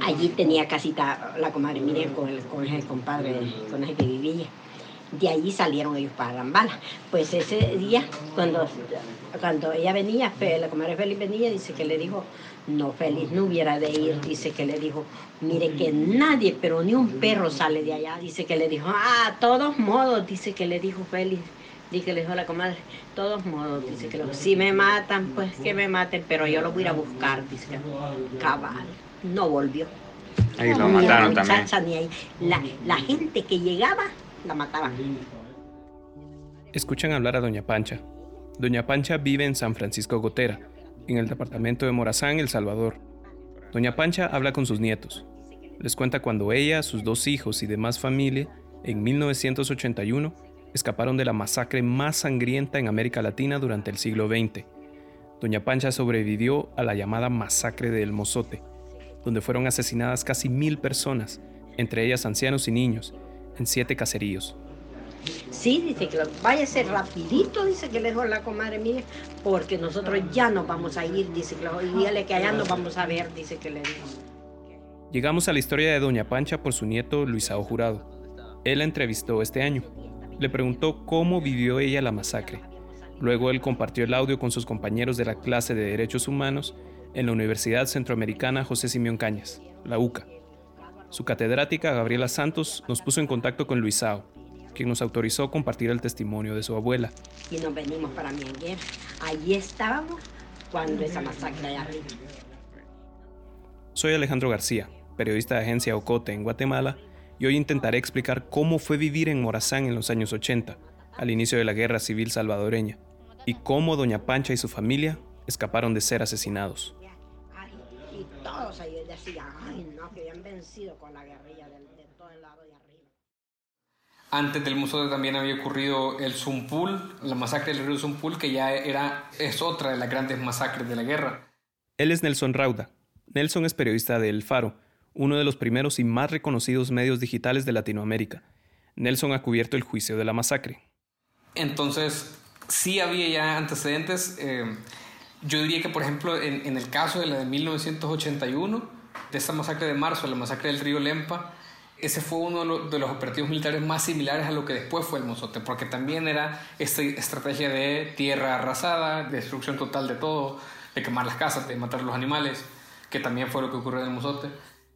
Allí tenía casita la comadre Miriam con el, con el compadre con el que vivía. De allí salieron ellos para Rambala. Pues ese día, cuando, cuando ella venía, la comadre Félix venía, dice que le dijo, no, Félix no hubiera de ir, dice que le dijo, mire que nadie, pero ni un perro sale de allá, dice que le dijo, ah, todos modos, dice que le dijo Félix, dice que le dijo a la comadre, todos modos, dice que si me matan, pues que me maten, pero yo lo voy a ir a buscar, dice que cabal, no volvió. Ahí lo mataron también. Ni ahí. La, la gente que llegaba la mataban. Escuchan hablar a Doña Pancha. Doña Pancha vive en San Francisco Gotera, en el departamento de Morazán, El Salvador. Doña Pancha habla con sus nietos. Les cuenta cuando ella, sus dos hijos y demás familia, en 1981, escaparon de la masacre más sangrienta en América Latina durante el siglo XX. Doña Pancha sobrevivió a la llamada masacre de El Mozote, donde fueron asesinadas casi mil personas, entre ellas ancianos y niños, en siete caseríos. Sí, dice que váyase rapidito, dice que le dijo la comadre mía, porque nosotros ya nos vamos a ir, dice que dígale que allá nos vamos a ver, dice que le dijo. Llegamos a la historia de Doña Pancha por su nieto Luisao Jurado. Él la entrevistó este año. Le preguntó cómo vivió ella la masacre. Luego él compartió el audio con sus compañeros de la clase de Derechos Humanos en la Universidad Centroamericana José Simeón Cañas, la UCA. Su catedrática, Gabriela Santos, nos puso en contacto con Luisao, quien nos autorizó compartir el testimonio de su abuela. Y nos venimos para Mianguer. Allí estábamos cuando esa masacre allá arriba. Soy Alejandro García, periodista de agencia Ocote en Guatemala, y hoy intentaré explicar cómo fue vivir en Morazán en los años 80, al inicio de la Guerra Civil Salvadoreña, y cómo Doña Pancha y su familia escaparon de ser asesinados todos ahí decían, ay no, que habían vencido con la guerrilla de, todo el lado de arriba. Antes del museo también había ocurrido el Zumpul, la masacre del río Zumpul, que ya era, es otra de las grandes masacres de la guerra. Él es Nelson Rauda. Nelson es periodista de El Faro, uno de los primeros y más reconocidos medios digitales de Latinoamérica. Nelson ha cubierto el juicio de la masacre. Entonces, sí había ya antecedentes. Eh, yo diría que, por ejemplo, en, en, el caso de la de 1981, de esta masacre de marzo, la masacre del río Lempa, ese fue uno de los, de los, operativos militares más similares a lo que después fue el Mozote, porque también era esta estrategia de tierra arrasada, de destrucción total de todo, de quemar las casas, de matar los animales, que también fue lo que ocurrió en el Mozote.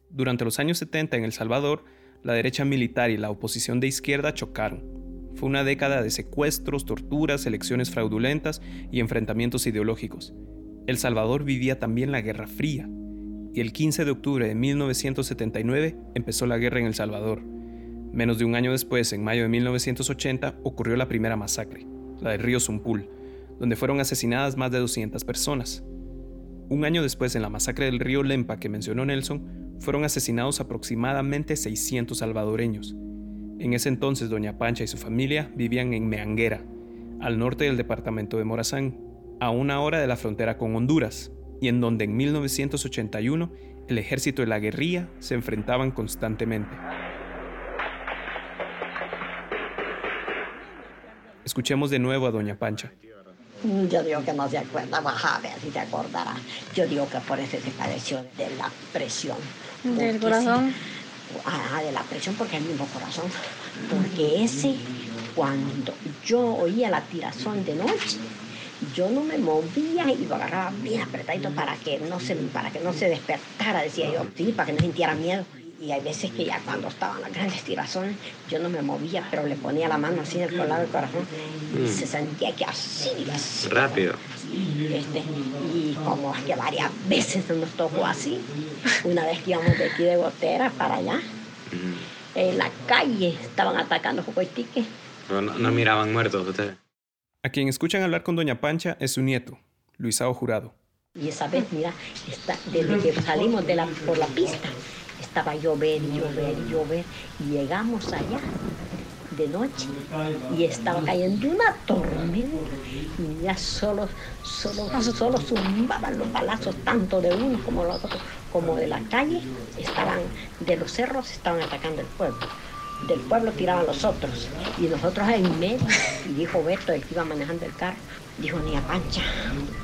Durante los años 70 en El Salvador, la derecha militar y la oposición de izquierda chocaron. Fue una década de secuestros, torturas, elecciones fraudulentas y enfrentamientos ideológicos. El Salvador vivía también la Guerra Fría, y el 15 de octubre de 1979 empezó la guerra en El Salvador. Menos de un año después, en mayo de 1980, ocurrió la primera masacre, la del río Zumpul, donde fueron asesinadas más de 200 personas. Un año después, en la masacre del río Lempa que mencionó Nelson, fueron asesinados aproximadamente 600 salvadoreños, en ese entonces, doña Pancha y su familia vivían en Meanguera, al norte del departamento de Morazán, a una hora de la frontera con Honduras, y en donde en 1981 el ejército y la guerrilla se enfrentaban constantemente. Escuchemos de nuevo a doña Pancha. Yo digo que no se acuerda, a ver si te acordará. Yo digo que por eso se padeció de la presión. ¿Del corazón? ah, de la presión porque es el mismo corazón. Porque ese, cuando yo oía la tirazón de noche, yo no me movía y lo agarraba bien apretadito para que no se, para que no se despertara, decía yo, sí, para que no sintiera miedo. Y hay veces que ya cuando estaban las grandes tirazones, yo no me movía, pero le ponía la mano así del lado del corazón y mm. se sentía que así, así. Rápido. Este, y como es que varias veces nos tocó así. Una vez que íbamos de aquí de Gotera para allá, en la calle estaban atacando Jocoitique. Pero no, no miraban muertos ustedes. A quien escuchan hablar con Doña Pancha es su nieto, Luisao Jurado. Y esa vez, mira, está, desde que salimos de la, por la pista, estaba llover y llover y llover. Y llegamos allá de noche y estaba cayendo una tormenta y ya solo, solo, solo zumbaban los balazos tanto de uno como de otro, como de la calle, estaban, de los cerros estaban atacando el pueblo. Del pueblo tiraban los otros y nosotros en medio, y dijo Beto, el que iba manejando el carro, dijo Niña Pancha,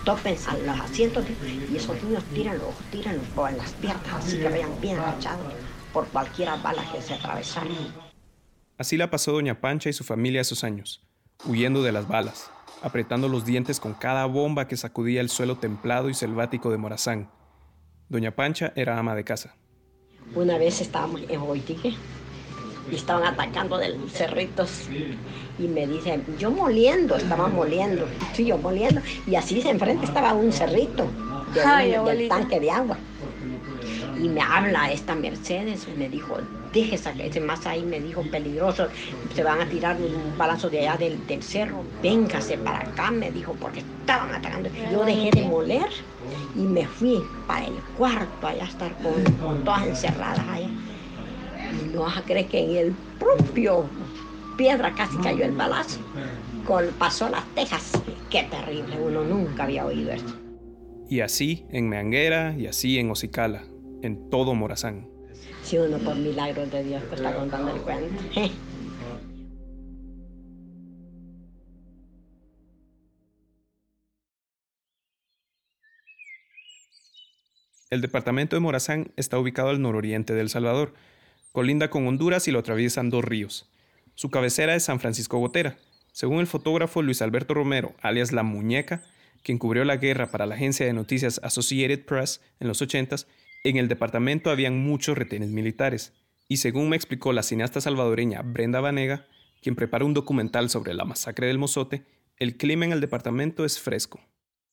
topen a los asientos y esos niños tíranlos, tíranlos por las piernas, así que vean bien agachados por cualquier bala que se atravesaran. Así la pasó doña Pancha y su familia esos años, huyendo de las balas, apretando los dientes con cada bomba que sacudía el suelo templado y selvático de Morazán. Doña Pancha era ama de casa. Una vez estábamos en Boitique y estaban atacando de cerritos y me dicen, yo moliendo, estaba moliendo, sí, yo moliendo, y así enfrente estaba un cerrito del tanque de agua. Y me habla esta Mercedes, y me dijo, déjese ese más ahí, me dijo, peligroso, se van a tirar un balazo de allá del, del, cerro, véngase para acá, me dijo, porque estaban atacando. Yo dejé de moler y me fui para el cuarto, allá a estar con, todas encerradas allá. No vas a creer que en el propio piedra casi cayó el balazo, con, pasó las tejas. Qué terrible, uno nunca había oído esto. Y así en Meanguera y así en Ocicala, en todo Morazán si uno por milagros de Dios está contando el cuento. El departamento de Morazán está ubicado al nororiente de El Salvador. Colinda con Honduras y lo atraviesan dos ríos. Su cabecera es San Francisco Gotera. Según el fotógrafo Luis Alberto Romero, alias La Muñeca, quien cubrió la guerra para la agencia de noticias Associated Press en los 80s, en el departamento habían muchos retenes militares, y según me explicó la cineasta salvadoreña Brenda Vanega, quien preparó un documental sobre la masacre del Mozote, el clima en el departamento es fresco.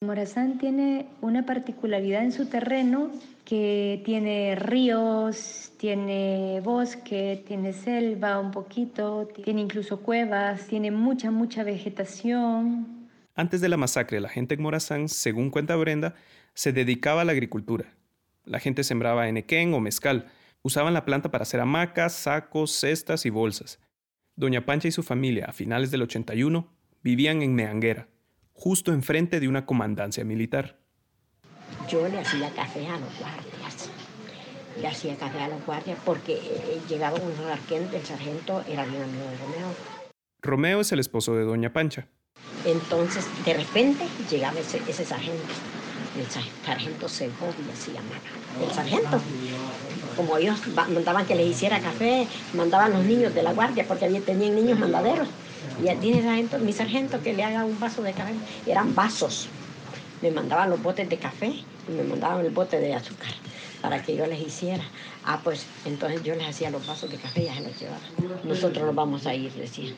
Morazán tiene una particularidad en su terreno que tiene ríos, tiene bosque, tiene selva un poquito, tiene incluso cuevas, tiene mucha, mucha vegetación. Antes de la masacre, la gente en Morazán, según cuenta Brenda, se dedicaba a la agricultura la gente sembraba enequén o mezcal. Usaban la planta para hacer hamacas, sacos, cestas y bolsas. Doña Pancha y su familia, a finales del 81, vivían en Meanguera, justo enfrente de una comandancia militar. Yo le hacía café a los guardias. Le hacía café a los guardias porque eh, llegaba un sargento, el sargento era bien amigo de Romeo. Romeo es el esposo de Doña Pancha. Entonces, de repente, llegaba ese, ese sargento el sargento Segovia se llamaba, el sargento. Como ellos mandaban que les hiciera café, mandaban los niños de la guardia, porque allí tenían niños mandaderos. Y tiene sargento, mi sargento que le haga un vaso de café. Eran vasos. Me mandaban los botes de café y me mandaban el bote de azúcar para que yo les hiciera. Ah, pues entonces yo les hacía los vasos de café y ya se los llevaba. Nosotros nos vamos a ir, decían.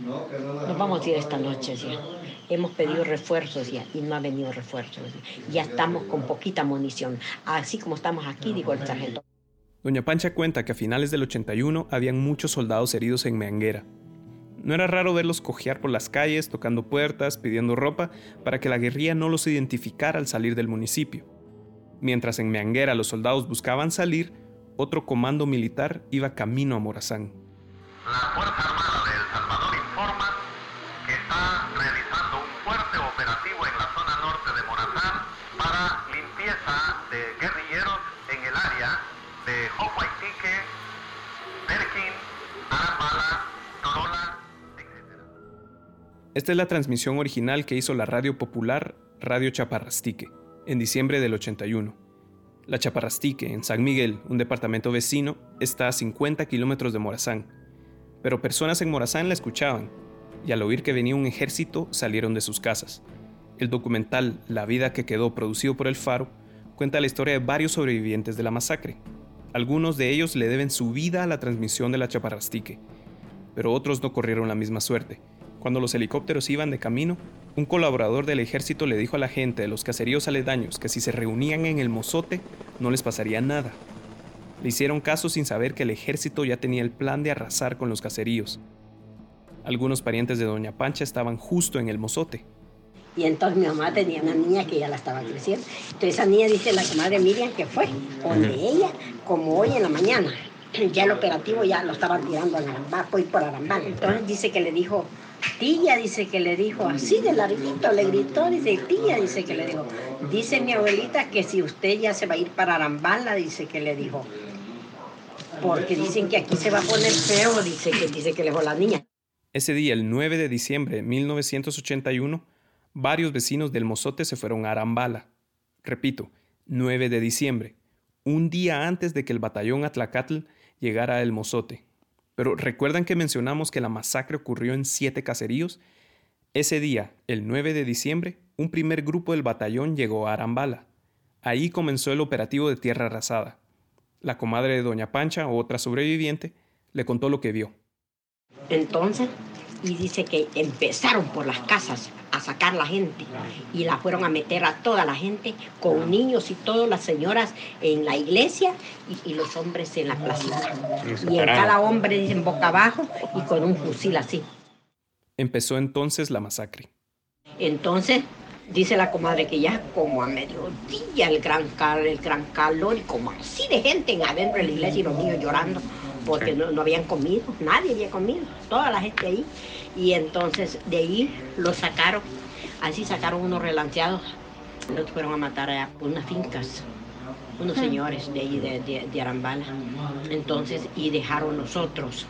Nos vamos a ir esta noche, ya. Hemos pedido refuerzos ya y no ha venido refuerzos. Ya estamos con poquita munición. Así como estamos aquí, digo el sargento. Doña Pancha cuenta que a finales del 81 habían muchos soldados heridos en Meanguera. No era raro verlos cojear por las calles, tocando puertas, pidiendo ropa, para que la guerrilla no los identificara al salir del municipio. Mientras en Meanguera los soldados buscaban salir, otro comando militar iba camino a Morazán. La Fuerza Armada de El Salvador informa que está Esta es la transmisión original que hizo la radio popular Radio Chaparrastique en diciembre del 81. La Chaparrastique, en San Miguel, un departamento vecino, está a 50 kilómetros de Morazán pero personas en Morazán la escuchaban, y al oír que venía un ejército salieron de sus casas. El documental La vida que quedó, producido por El Faro, cuenta la historia de varios sobrevivientes de la masacre. Algunos de ellos le deben su vida a la transmisión de la Chaparrastique, pero otros no corrieron la misma suerte. Cuando los helicópteros iban de camino, un colaborador del ejército le dijo a la gente de los caseríos aledaños que si se reunían en el mozote no les pasaría nada, le hicieron caso sin saber que el ejército ya tenía el plan de arrasar con los caseríos. Algunos parientes de Doña Pancha estaban justo en el mozote. Y entonces mi mamá tenía una niña que ya la estaba creciendo. Entonces esa niña dice la comadre Miriam que fue donde ella, como hoy en la mañana. ya el operativo ya lo estaban tirando a Arambal, voy por Arambal. Entonces dice que le dijo, tía, dice que le dijo, así de larguito, le gritó, dice, tía, dice que le dijo, dice mi abuelita que si usted ya se va a ir para Arambala, dice que le dijo, porque dicen que aquí se va a poner feo, dice que, dice que le dijo la niña. Ese día, el 9 de diciembre de 1981, varios vecinos del Mozote se fueron a Arambala. Repito, 9 de diciembre, un día antes de que el batallón Atlacatl llegara a El Mozote. Pero ¿recuerdan que mencionamos que la masacre ocurrió en siete caseríos? Ese día, el 9 de diciembre, un primer grupo del batallón llegó a Arambala. Ahí comenzó el operativo de tierra arrasada. La comadre de Doña Pancha, otra sobreviviente, le contó lo que vio. Entonces, y dice que empezaron por las casas a sacar la gente y la fueron a meter a toda la gente con niños y todas las señoras en la iglesia y, y los hombres en la placita. Y en cada hombre dicen boca abajo y con un fusil así. Empezó entonces la masacre. Entonces, dice la comadre que ya como a mediodía el gran, cal, el gran calor y como así de gente en adentro de la iglesia y los niños llorando porque no, no habían comido, nadie había comido, toda la gente ahí. Y entonces de ahí los sacaron, así sacaron unos relanceados, los fueron a matar a unas fincas, unos señores de ahí de, de, de Arambala. Entonces, y dejaron nosotros.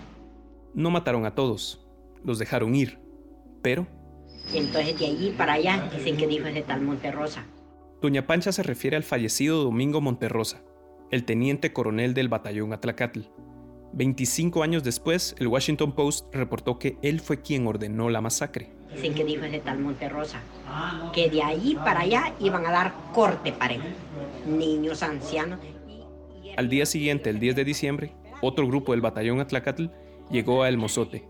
No mataron a todos, los dejaron ir, pero Entonces de allí para allá dicen que dijo ese tal Monterrosa. Doña Pancha se refiere al fallecido Domingo Monterrosa, el teniente coronel del batallón Atlacatl. 25 años después, el Washington Post reportó que él fue quien ordenó la masacre. Dicen que dijo ese tal Monterrosa, que de allí para allá iban a dar corte parejo. Niños, ancianos. Al día siguiente, el 10 de diciembre, otro grupo del batallón Atlacatl llegó a El Mozote.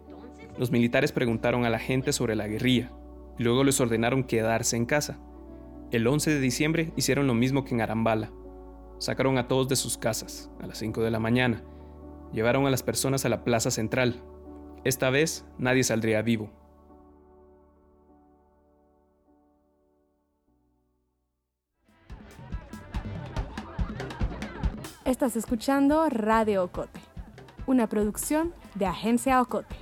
Los militares preguntaron a la gente sobre la guerrilla y luego les ordenaron quedarse en casa. El 11 de diciembre hicieron lo mismo que en Arambala. Sacaron a todos de sus casas a las 5 de la mañana. Llevaron a las personas a la plaza central. Esta vez nadie saldría vivo. Estás escuchando Radio Ocote, una producción de Agencia Ocote.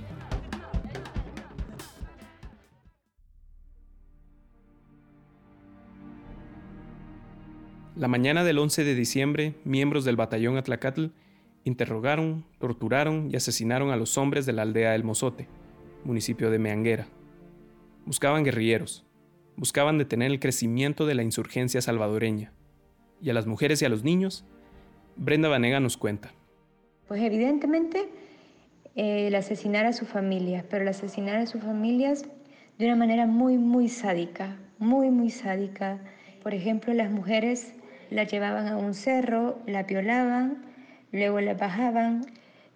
La mañana del 11 de diciembre, miembros del batallón Atlacatl interrogaron, torturaron y asesinaron a los hombres de la aldea El Mozote, municipio de Meanguera. Buscaban guerrilleros, buscaban detener el crecimiento de la insurgencia salvadoreña. Y a las mujeres y a los niños, Brenda Vanega nos cuenta. Pues evidentemente eh, el asesinar a sus familias, pero el asesinar a sus familias de una manera muy, muy sádica, muy, muy sádica. Por ejemplo, las mujeres las llevaban a un cerro, las violaban, luego las bajaban,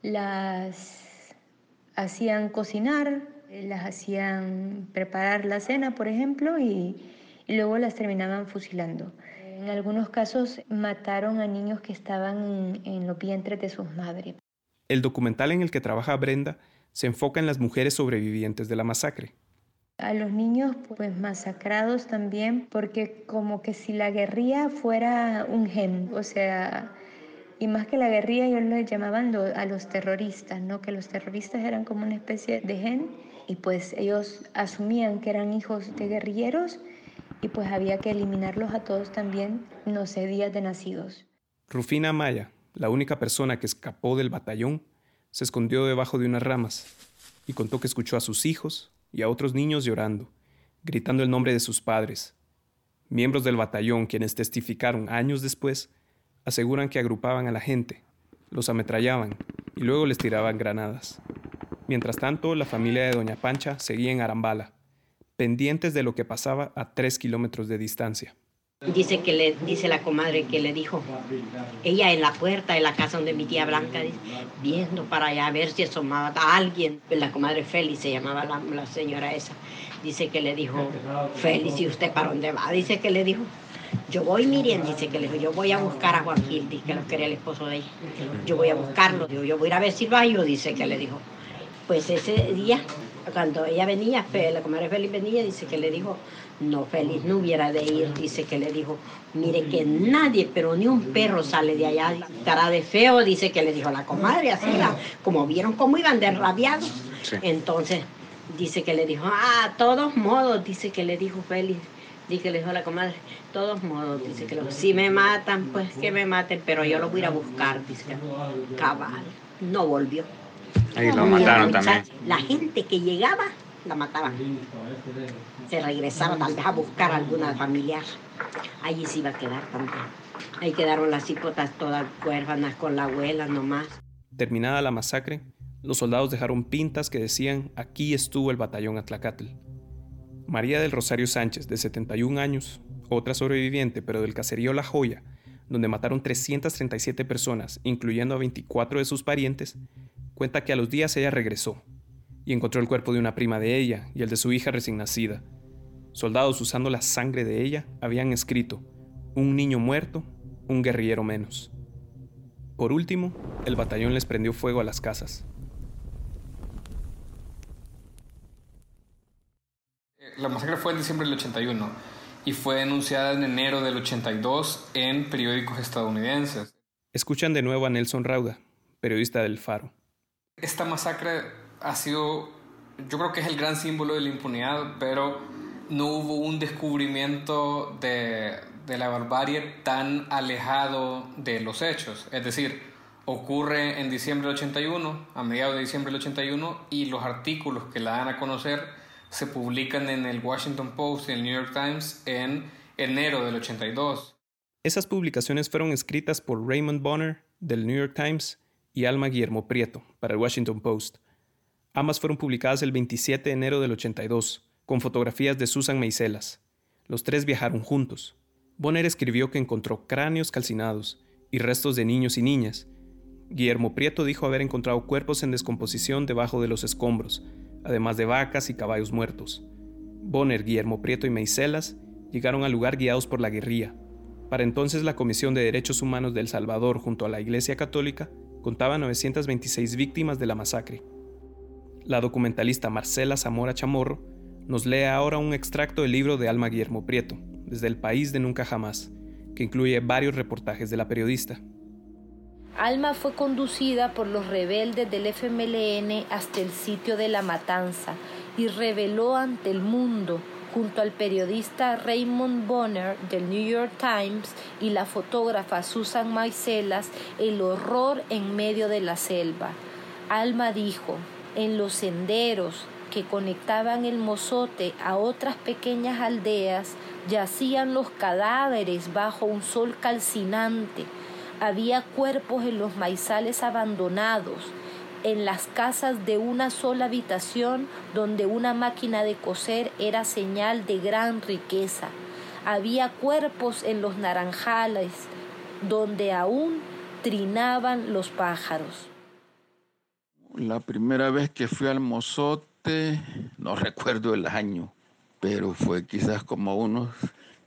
las hacían cocinar, las hacían preparar la cena, por ejemplo, y, y luego las terminaban fusilando. En algunos casos mataron a niños que estaban en, en los vientres de sus madres. El documental en el que trabaja Brenda se enfoca en las mujeres sobrevivientes de la masacre. A los niños pues masacrados también porque como que si la guerrilla fuera un gen, o sea, y más que la guerrilla ellos les llamaban a los terroristas, ¿no? Que los terroristas eran como una especie de gen y pues ellos asumían que eran hijos de guerrilleros y pues había que eliminarlos a todos también, no sé, días de nacidos. Rufina Amaya, la única persona que escapó del batallón, se escondió debajo de unas ramas y contó que escuchó a sus hijos y a otros niños llorando, gritando el nombre de sus padres. Miembros del batallón, quienes testificaron años después, aseguran que agrupaban a la gente, los ametrallaban y luego les tiraban granadas. Mientras tanto, la familia de Doña Pancha seguía en Arambala, pendientes de lo que pasaba a tres kilómetros de distancia. Dice que le dice la comadre que le dijo, ella en la puerta de la casa donde mi tía Blanca, viendo para allá a ver si asomaba a alguien. La comadre Félix se llamaba la, la señora esa. Dice que le dijo, Félix, ¿y usted para dónde va? Dice que le dijo, yo voy, Miriam, dice que le dijo, yo voy a buscar a Juan Gil, dice que lo quería el esposo de ella. Yo voy a buscarlo, digo, yo voy a ir a ver si lo hallo, dice que le dijo. Pues ese día, cuando ella venía, la comadre Félix venía, dice que le dijo, no, Félix no hubiera de ir, dice que le dijo, mire que nadie, pero ni un perro sale de allá, cara de feo, dice que le dijo la comadre, así, como vieron cómo iban de rabiados. Entonces, dice que le dijo, ah, todos modos, dice que le dijo Félix, dice que le dijo la comadre, todos modos, dice que si me matan, pues que me maten, pero yo lo voy a ir a buscar, dice que cabal, no volvió. Ahí lo mataron también. La gente que llegaba, la mataban. Se regresaba tal vez a buscar a alguna familiar. Allí se iba a quedar también. Ahí quedaron las hipotas todas huérfanas con la abuela nomás. Terminada la masacre, los soldados dejaron pintas que decían aquí estuvo el batallón Atlacatl. María del Rosario Sánchez, de 71 años, otra sobreviviente pero del caserío La Joya, donde mataron 337 personas, incluyendo a 24 de sus parientes, cuenta que a los días ella regresó y encontró el cuerpo de una prima de ella y el de su hija recién nacida. Soldados usando la sangre de ella habían escrito, un niño muerto, un guerrillero menos. Por último, el batallón les prendió fuego a las casas. La masacre fue en diciembre del 81 y fue denunciada en enero del 82 en periódicos estadounidenses. Escuchan de nuevo a Nelson Rauda, periodista del Faro. Esta masacre ha sido, yo creo que es el gran símbolo de la impunidad, pero no hubo un descubrimiento de, de la barbarie tan alejado de los hechos. Es decir, ocurre en diciembre del 81, a mediados de diciembre del 81, y los artículos que la dan a conocer se publican en el Washington Post y el New York Times en enero del 82. Esas publicaciones fueron escritas por Raymond Bonner del New York Times y Alma Guillermo Prieto para el Washington Post. Ambas fueron publicadas el 27 de enero del 82, con fotografías de Susan Meiselas. Los tres viajaron juntos. Bonner escribió que encontró cráneos calcinados y restos de niños y niñas. Guillermo Prieto dijo haber encontrado cuerpos en descomposición debajo de los escombros, además de vacas y caballos muertos. Bonner, Guillermo Prieto y Meiselas llegaron al lugar guiados por la guerrilla. Para entonces la Comisión de Derechos Humanos de El Salvador junto a la Iglesia Católica contaba 926 víctimas de la masacre. La documentalista Marcela Zamora Chamorro nos lee ahora un extracto del libro de Alma Guillermo Prieto, desde el país de Nunca Jamás, que incluye varios reportajes de la periodista. Alma fue conducida por los rebeldes del FMLN hasta el sitio de la matanza y reveló ante el mundo, junto al periodista Raymond Bonner del New York Times y la fotógrafa Susan Maicelas, el horror en medio de la selva. Alma dijo, en los senderos que conectaban el mozote a otras pequeñas aldeas, yacían los cadáveres bajo un sol calcinante había cuerpos en los maizales abandonados, en las casas de una sola habitación donde una máquina de coser era señal de gran riqueza. Había cuerpos en los naranjales donde aún trinaban los pájaros. La primera vez que fui al mozote, no recuerdo el año, pero fue quizás como unos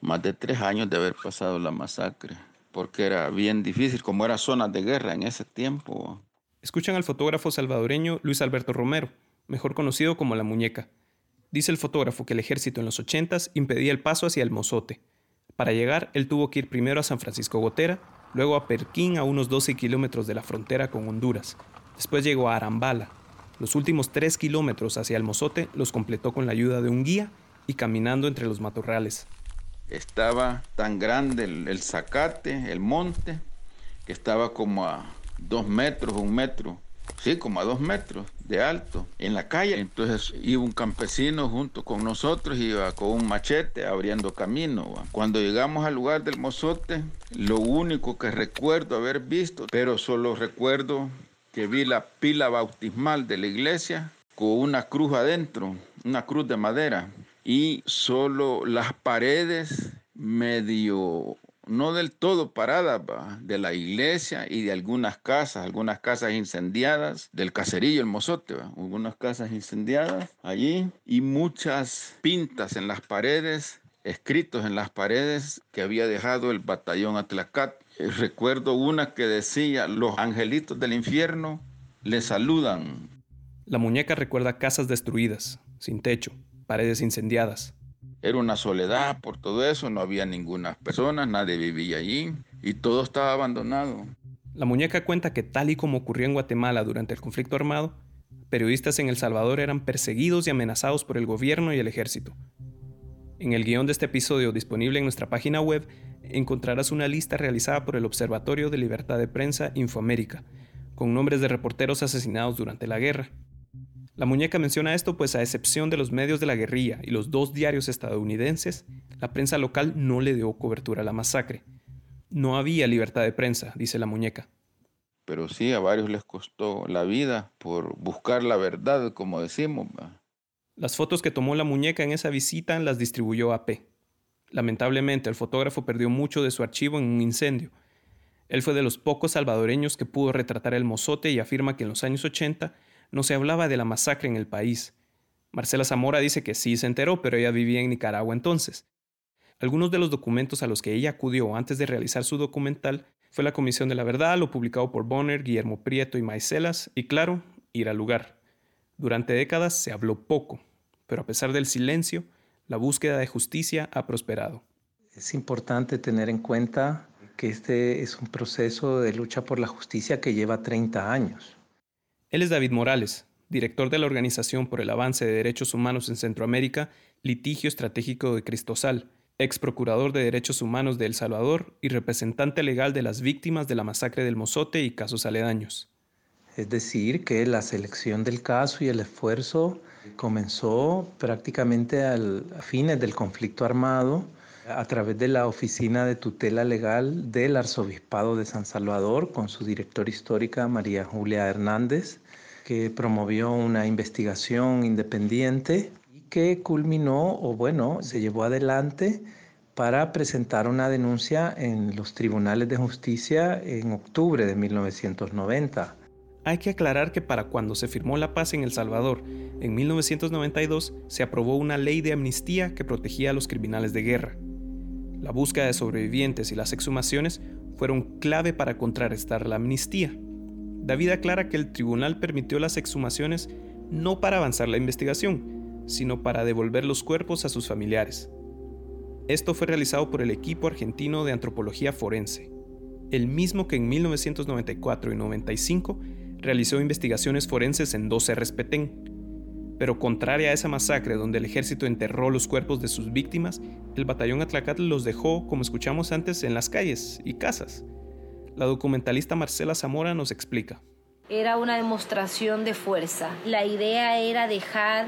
más de tres años de haber pasado la masacre porque era bien difícil, como era zona de guerra en ese tiempo. Escuchan al fotógrafo salvadoreño Luis Alberto Romero, mejor conocido como La Muñeca. Dice el fotógrafo que el ejército en los 80 impedía el paso hacia el Mozote. Para llegar, él tuvo que ir primero a San Francisco Gotera, luego a Perquín a unos 12 kilómetros de la frontera con Honduras. Después llegó a Arambala. Los últimos 3 kilómetros hacia el Mozote los completó con la ayuda de un guía y caminando entre los matorrales estaba tan grande el, zacate, el monte, que estaba como a dos metros, un metro, sí, como a dos metros de alto en la calle. Entonces iba un campesino junto con nosotros, iba con un machete abriendo camino. Cuando llegamos al lugar del mozote, lo único que recuerdo haber visto, pero solo recuerdo que vi la pila bautismal de la iglesia con una cruz adentro, una cruz de madera y solo las paredes medio, no del todo paradas de la iglesia y de algunas casas, algunas casas incendiadas, del caserillo, el mozote, algunas casas incendiadas allí y muchas pintas en las paredes, escritos en las paredes que había dejado el batallón Atlacat. Eh, recuerdo una que decía, los angelitos del infierno le saludan La muñeca recuerda casas destruidas, sin techo, paredes incendiadas. Era una soledad por todo eso, no había ninguna persona, nadie vivía allí y todo estaba abandonado. La muñeca cuenta que tal y como ocurrió en Guatemala durante el conflicto armado, periodistas en El Salvador eran perseguidos y amenazados por el gobierno y el ejército. En el guion de este episodio disponible en nuestra página web encontrarás una lista realizada por el Observatorio de Libertad de Prensa Infoamérica, con nombres de reporteros asesinados durante la guerra. La muñeca menciona esto pues a excepción de los medios de la guerrilla y los dos diarios estadounidenses, la prensa local no le dio cobertura a la masacre. No había libertad de prensa, dice la muñeca. Pero sí, a varios les costó la vida por buscar la verdad, como decimos. Las fotos que tomó la muñeca en esa visita las distribuyó AP. Lamentablemente, el fotógrafo perdió mucho de su archivo en un incendio. Él fue de los pocos salvadoreños que pudo retratar el mozote y afirma que en los años 80 no se hablaba de la masacre en el país. Marcela Zamora dice que sí se enteró, pero ella vivía en Nicaragua entonces. Algunos de los documentos a los que ella acudió antes de realizar su documental fue la Comisión de la Verdad, lo publicado por Bonner, Guillermo Prieto y Maicelas, y claro, ir al lugar. Durante décadas se habló poco, pero a pesar del silencio, la búsqueda de justicia ha prosperado. Es importante tener en cuenta que este es un proceso de lucha por la justicia que lleva 30 años. Él es David Morales, director de la Organización por el Avance de Derechos Humanos en Centroamérica, Litigio Estratégico de Cristosal, ex procurador de Derechos Humanos de El Salvador y representante legal de las víctimas de la masacre del Mozote y casos aledaños. Es decir, que la selección del caso y el esfuerzo comenzó prácticamente al, a fines del conflicto armado a través de la Oficina de Tutela Legal del Arzobispado de San Salvador con su directora histórica María Julia Hernández, que promovió una investigación independiente que culminó, o bueno, se llevó adelante para presentar una denuncia en los tribunales de justicia en octubre de 1990. Hay que aclarar que para cuando se firmó la paz en El Salvador, en 1992, se aprobó una ley de amnistía que protegía a los criminales de guerra. La búsqueda de sobrevivientes y las exhumaciones fueron clave para contrarrestar la amnistía. David aclara que el tribunal permitió las exhumaciones no para avanzar la investigación, sino para devolver los cuerpos a sus familiares. Esto fue realizado por el equipo argentino de antropología forense, el mismo que en 1994 y 95 realizó investigaciones forenses en 12 Petén. Pero contraria a esa masacre donde el ejército enterró los cuerpos de sus víctimas, el batallón Atlacatl los dejó, como escuchamos antes, en las calles y casas. La documentalista Marcela Zamora nos explica. Era una demostración de fuerza. La idea era dejar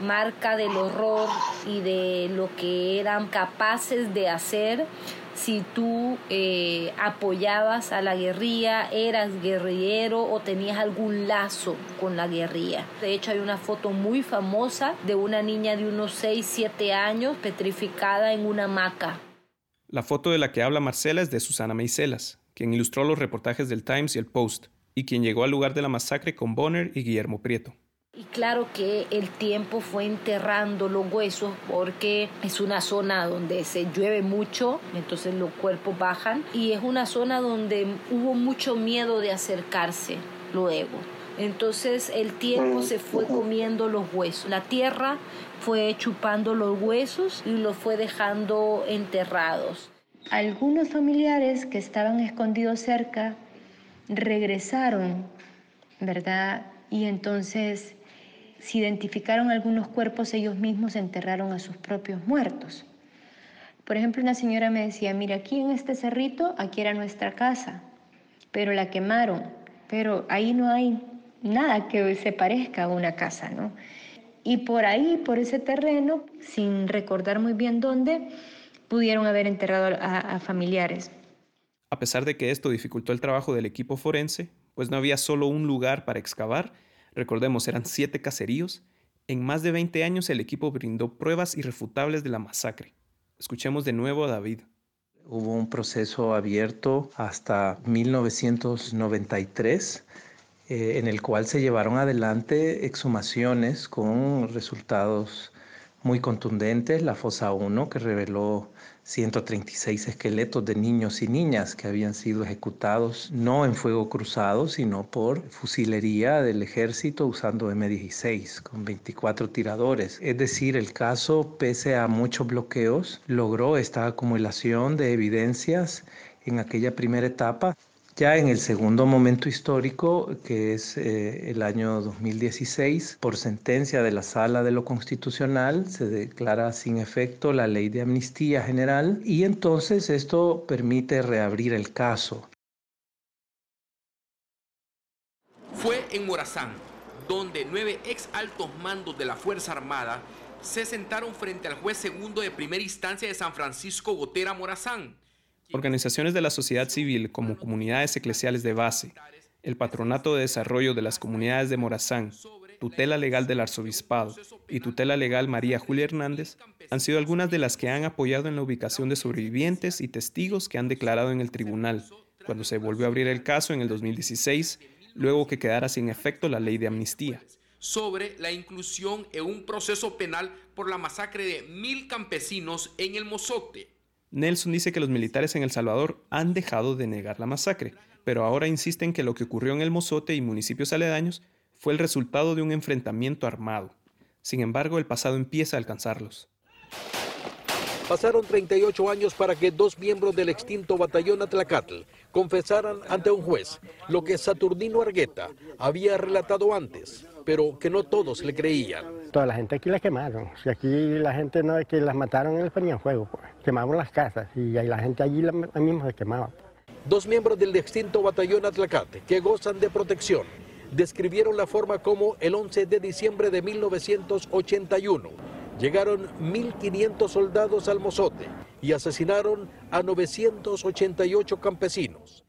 marca del horror y de lo que eran capaces de hacer si tú eh, apoyabas a la guerrilla, eras guerrillero o tenías algún lazo con la guerrilla. De hecho, hay una foto muy famosa de una niña de unos 6, 7 años petrificada en una hamaca. La foto de la que habla Marcela es de Susana Meiselas, quien ilustró los reportajes del Times y el Post, y quien llegó al lugar de la masacre con Bonner y Guillermo Prieto. Y claro que el tiempo fue enterrando los huesos porque es una zona donde se llueve mucho, entonces los cuerpos bajan y es una zona donde hubo mucho miedo de acercarse luego. Entonces el tiempo se fue comiendo los huesos. La tierra fue chupando los huesos y los fue dejando enterrados. Algunos familiares que estaban escondidos cerca regresaron, ¿verdad? Y entonces se identificaron algunos cuerpos, ellos mismos enterraron a sus propios muertos. Por ejemplo, una señora me decía, mira, aquí en este cerrito, aquí era nuestra casa, pero la quemaron, pero ahí no hay nada que se parezca a una casa, ¿no? Y por ahí, por ese terreno, sin recordar muy bien dónde, pudieron haber enterrado a familiares. A pesar de que esto dificultó el trabajo del equipo forense, pues no había solo un lugar para excavar, recordemos eran siete caseríos, en más de 20 años el equipo brindó pruebas irrefutables de la masacre. Escuchemos de nuevo a David. Hubo un proceso abierto hasta 1993 eh, en el cual se llevaron adelante exhumaciones con resultados muy contundentes, la fosa 1 que reveló 136 esqueletos de niños y niñas que habían sido ejecutados no en fuego cruzado, sino por fusilería del ejército usando M16 con 24 tiradores. Es decir, el caso, pese a muchos bloqueos, logró esta acumulación de evidencias en aquella primera etapa ya en el segundo momento histórico, que es eh, el año 2016, por sentencia de la Sala de lo Constitucional, se declara sin efecto la ley de amnistía general y entonces esto permite reabrir el caso. Fue en Morazán, donde nueve ex altos mandos de la Fuerza Armada se sentaron frente al juez segundo de primera instancia de San Francisco Gotera Morazán Organizaciones de la sociedad civil como comunidades eclesiales de base, el Patronato de Desarrollo de las Comunidades de Morazán, Tutela Legal del Arzobispado y Tutela Legal María Julia Hernández han sido algunas de las que han apoyado en la ubicación de sobrevivientes y testigos que han declarado en el tribunal, cuando se volvió a abrir el caso en el 2016, luego que quedara sin efecto la ley de amnistía. Sobre la inclusión en un proceso penal por la masacre de mil campesinos en el Mozote. Nelson dice que los militares en El Salvador han dejado de negar la masacre, pero ahora insisten que lo que ocurrió en El Mozote y municipios aledaños fue el resultado de un enfrentamiento armado. Sin embargo, el pasado empieza a alcanzarlos. Pasaron 38 años para que dos miembros del extinto batallón Atlacatl confesaran ante un juez lo que Saturnino Argueta había relatado antes, pero que no todos le creían. Toda la gente aquí la quemaron. Si aquí la gente no es que las mataron, ellos ponían fuego. Pues. Quemaban las casas y ahí la gente allí la, misma se quemaba. Dos miembros del extinto batallón Atlacate, que gozan de protección, describieron la forma como el 11 de diciembre de 1981 llegaron 1.500 soldados al Mozote y asesinaron a 988 campesinos.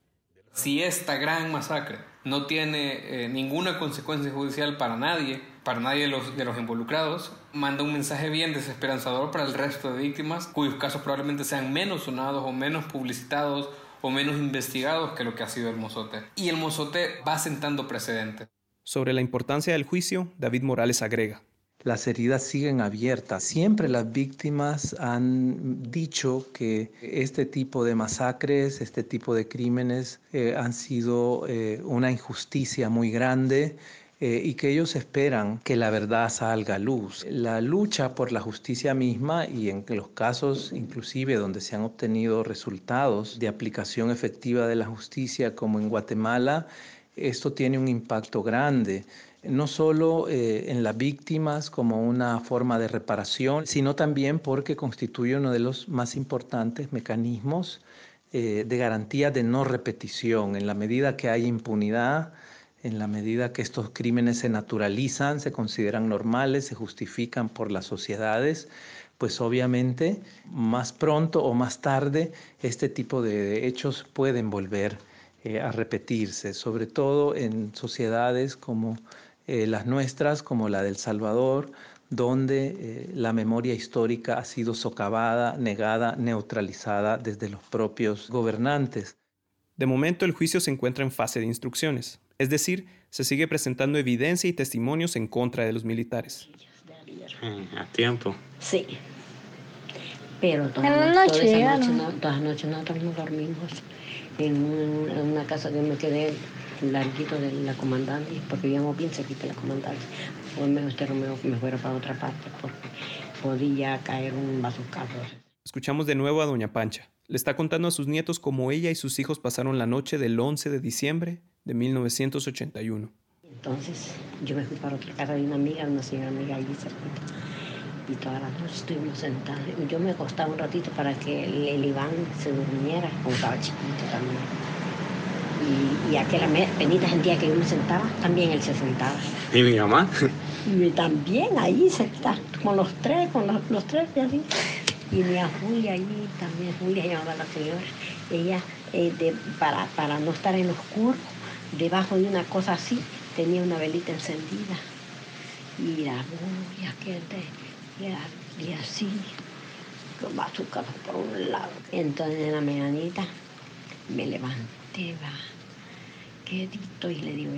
Si esta gran masacre no tiene eh, ninguna consecuencia judicial para nadie, para nadie de los, de los involucrados, manda un mensaje bien desesperanzador para el resto de víctimas, cuyos casos probablemente sean menos sonados o menos publicitados o menos investigados que lo que ha sido el mozote. Y el mozote va sentando precedentes. Sobre la importancia del juicio, David Morales agrega. Las heridas siguen abiertas. Siempre las víctimas han dicho que este tipo de masacres, este tipo de crímenes eh, han sido eh, una injusticia muy grande. Eh, y que ellos esperan que la verdad salga a luz. La lucha por la justicia misma y en los casos inclusive donde se han obtenido resultados de aplicación efectiva de la justicia como en Guatemala, esto tiene un impacto grande no solo eh, en las víctimas como una forma de reparación, sino también porque constituye uno de los más importantes mecanismos eh, de garantía de no repetición. En la medida que hay impunidad, en la medida que estos crímenes se naturalizan, se consideran normales, se justifican por las sociedades, pues obviamente más pronto o más tarde este tipo de hechos pueden volver eh, a repetirse, sobre todo en sociedades como eh, las nuestras como la del Salvador, donde eh, la memoria histórica ha sido socavada, negada, neutralizada desde los propios gobernantes. De momento el juicio se encuentra en fase de instrucciones, es decir, se sigue presentando evidencia y testimonios en contra de los militares. A tiempo. Sí. Pero toda, la noche, no, todas las noches nosotros no dormimos en, una casa que me quedé larguito de la comandante, porque vivíamos bien cerquita de la comandante. Pues me usted Romeo que me fuera para otra parte, porque podía caer un bazucazo. Escuchamos de nuevo a Doña Pancha. Le está contando a sus nietos cómo ella y sus hijos pasaron la noche del 11 de diciembre de 1981. Entonces yo me fui para otra casa de una amiga, una señora amiga allí cerquita. Y todas las noches estuvimos sentados. Yo me acostaba un ratito para que el, Iván se durmiera, como estaba chiquito también y, y aquella penita sentía que yo me sentaba, también él se sentaba. ¿Y mi mamá? Y también ahí se está, con los tres, con los, los tres y así. Y mi Julia ahí también, Julia llamaba la señora, ella eh, de, para, para no estar en oscuro, debajo de una cosa así, tenía una velita encendida. Y la Julia que de, y así, con azúcar por un lado. Entonces en la mañanita me levanté, va y le digo,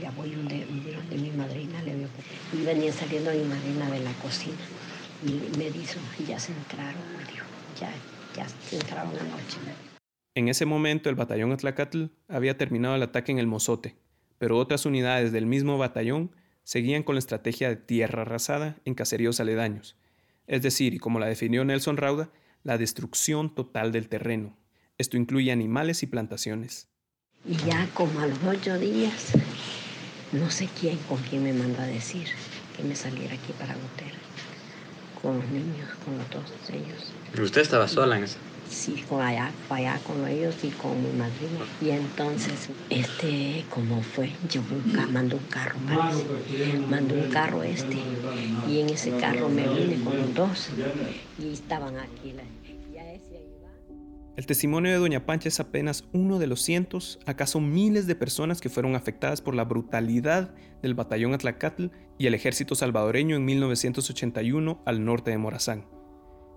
ya, voy donde, donde y venía saliendo mi madrina de la cocina. Y me ya se entraron, dijo, ya, ya se entraron anoche. En ese momento el batallón Atlacatl había terminado el ataque en el Mozote, pero otras unidades del mismo batallón seguían con la estrategia de tierra arrasada en caseríos aledaños, es decir, y como la definió Nelson Rauda, la destrucción total del terreno. Esto incluye animales y plantaciones. Y ya como a los ocho días, no sé quién con quién me manda a decir que me saliera aquí para Gotera, con los niños, con los dos ellos. ¿Usted estaba sola en eso? Sí, con allá, allá con ellos y con mi madrina. Y entonces, este, como fue, yo mandó un carro, parece. Mandó un carro este. Y en ese carro me vine con los dos. Y estaban aquí. La, el testimonio de Doña Pancha es apenas uno de los cientos, acaso miles de personas que fueron afectadas por la brutalidad del batallón Atlacatl y el ejército salvadoreño en 1981 al norte de Morazán.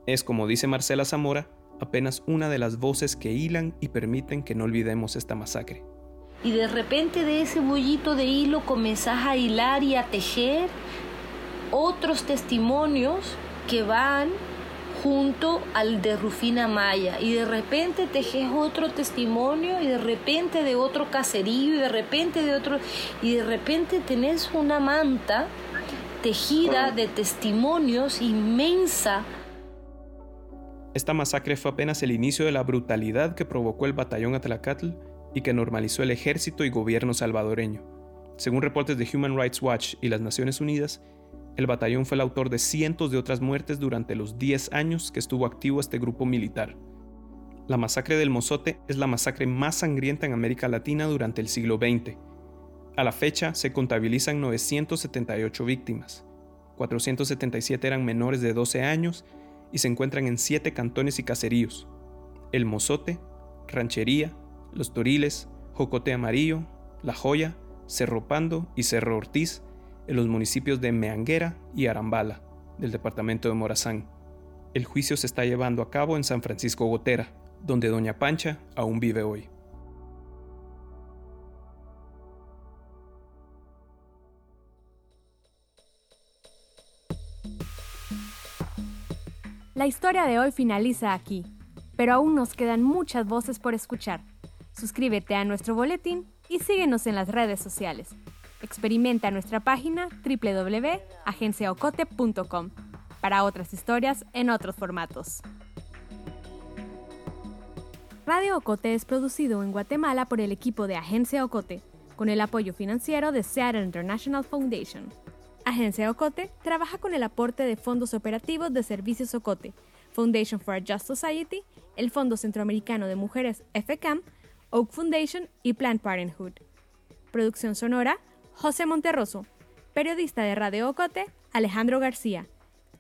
Es, como dice Marcela Zamora, apenas una de las voces que hilan y permiten que no olvidemos esta masacre. Y de repente de ese bollito de hilo comenzás a hilar y a tejer otros testimonios que van junto al de Rufina Maya y de repente tejes otro testimonio y de repente de otro caserío y de repente de otro y de repente tenés una manta tejida de testimonios inmensa esta masacre fue apenas el inicio de la brutalidad que provocó el batallón Atlacatl y que normalizó el ejército y gobierno salvadoreño. Según reportes de Human Rights Watch y las Naciones Unidas, el batallón fue el autor de cientos de otras muertes durante los 10 años que estuvo activo este grupo militar. La masacre del Mozote es la masacre más sangrienta en América Latina durante el siglo XX. A la fecha se contabilizan 978 víctimas. 477 eran menores de 12 años y se encuentran en siete cantones y caseríos: El Mozote, Ranchería, Los Toriles, Jocote Amarillo, La Joya, Cerro Pando y Cerro Ortiz, en los municipios de Meanguera y Arambala, del departamento de Morazán. El juicio se está llevando a cabo en San Francisco Gotera, donde Doña Pancha aún vive hoy. La historia de hoy finaliza aquí, pero aún nos quedan muchas voces por escuchar. Suscríbete a nuestro boletín y síguenos en las redes sociales. Experimenta nuestra página www.agenciaocote.com para otras historias en otros formatos. Radio Ocote es producido en Guatemala por el equipo de Agencia Ocote, con el apoyo financiero de Seattle International Foundation. Agencia Ocote trabaja con el aporte de fondos operativos de Servicios Ocote, Foundation for a Just Society, el Fondo Centroamericano de Mujeres FCAM, Oak Foundation y Planned Parenthood. Producción sonora, José Monterroso. Periodista de Radio Ocote, Alejandro García.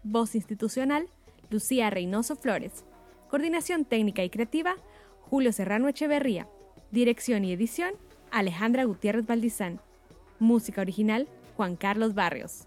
Voz institucional, Lucía Reynoso Flores. Coordinación técnica y creativa, Julio Serrano Echeverría. Dirección y edición, Alejandra Gutiérrez Valdizán. Música original, Juan Carlos Barrios.